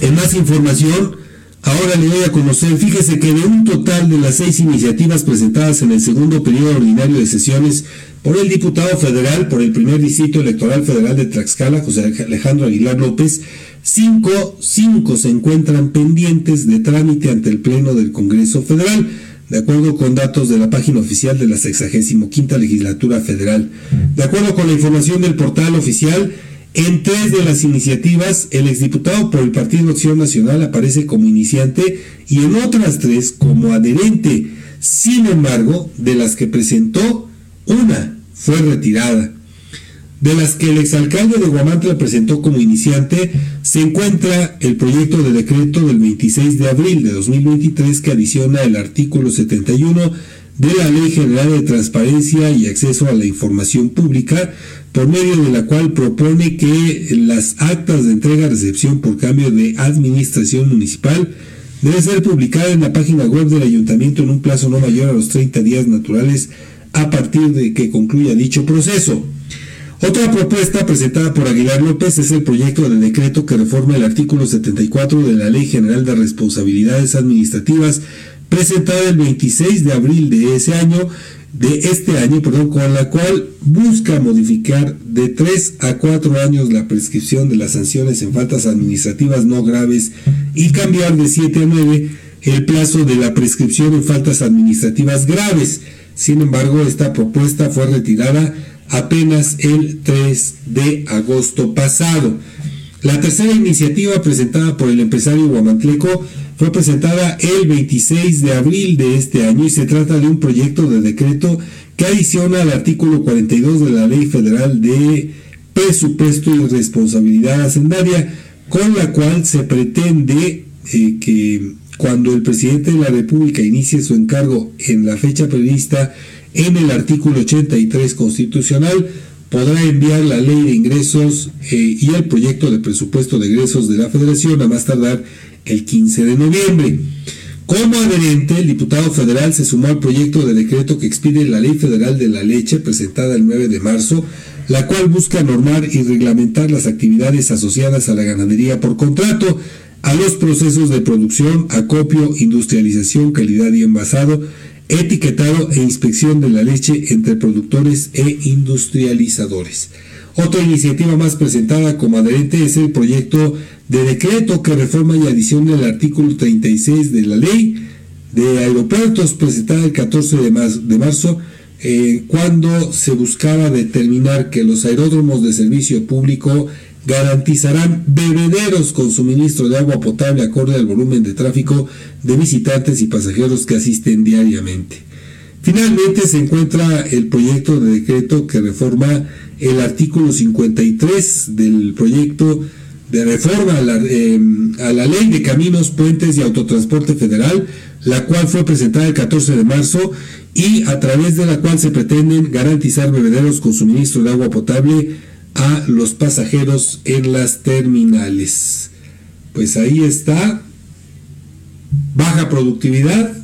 En más información, ahora le voy a conocer, fíjese que de un total de las seis iniciativas presentadas en el segundo periodo ordinario de sesiones por el diputado federal por el primer distrito electoral federal de Tlaxcala, José Alejandro Aguilar López, cinco, cinco se encuentran pendientes de trámite ante el Pleno del Congreso Federal, de acuerdo con datos de la página oficial de la 65 legislatura federal. De acuerdo con la información del portal oficial, en tres de las iniciativas, el exdiputado por el Partido Acción Nacional aparece como iniciante y en otras tres como adherente. Sin embargo, de las que presentó, una fue retirada. De las que el exalcalde de Guamantla presentó como iniciante, se encuentra el proyecto de decreto del 26 de abril de 2023 que adiciona el artículo 71 de la Ley General de Transparencia y Acceso a la Información Pública, por medio de la cual propone que las actas de entrega-recepción por cambio de administración municipal deben ser publicadas en la página web del ayuntamiento en un plazo no mayor a los 30 días naturales a partir de que concluya dicho proceso. Otra propuesta presentada por Aguilar López es el proyecto de decreto que reforma el artículo 74 de la Ley General de Responsabilidades Administrativas presentada el 26 de abril de ese año, de este año, perdón, con la cual busca modificar de 3 a 4 años la prescripción de las sanciones en faltas administrativas no graves y cambiar de 7 a 9 el plazo de la prescripción en faltas administrativas graves. Sin embargo, esta propuesta fue retirada apenas el 3 de agosto pasado. La tercera iniciativa presentada por el empresario guamantleco fue presentada el 26 de abril de este año y se trata de un proyecto de decreto que adiciona al artículo 42 de la Ley Federal de Presupuesto y Responsabilidad Hacendaria, con la cual se pretende eh, que cuando el presidente de la República inicie su encargo en la fecha prevista en el artículo 83 constitucional, podrá enviar la ley de ingresos eh, y el proyecto de presupuesto de ingresos de la Federación a más tardar el 15 de noviembre. Como adherente, el diputado federal se sumó al proyecto de decreto que expide la Ley Federal de la Leche, presentada el 9 de marzo, la cual busca normar y reglamentar las actividades asociadas a la ganadería por contrato, a los procesos de producción, acopio, industrialización, calidad y envasado, etiquetado e inspección de la leche entre productores e industrializadores. Otra iniciativa más presentada como adherente es el proyecto de decreto que reforma y adiciona el artículo 36 de la ley de aeropuertos presentada el 14 de marzo, eh, cuando se buscaba determinar que los aeródromos de servicio público garantizarán bebederos con suministro de agua potable acorde al volumen de tráfico de visitantes y pasajeros que asisten diariamente. Finalmente se encuentra el proyecto de decreto que reforma el artículo 53 del proyecto de reforma em, a la, Ley de Caminos, Puentes y Autotransporte Federal, la cual fue presentada el 14 de marzo y a través de la cual se pretenden garantizar bebederos con suministro de agua potable a los pasajeros en las terminales. Pues ahí está, baja productividad,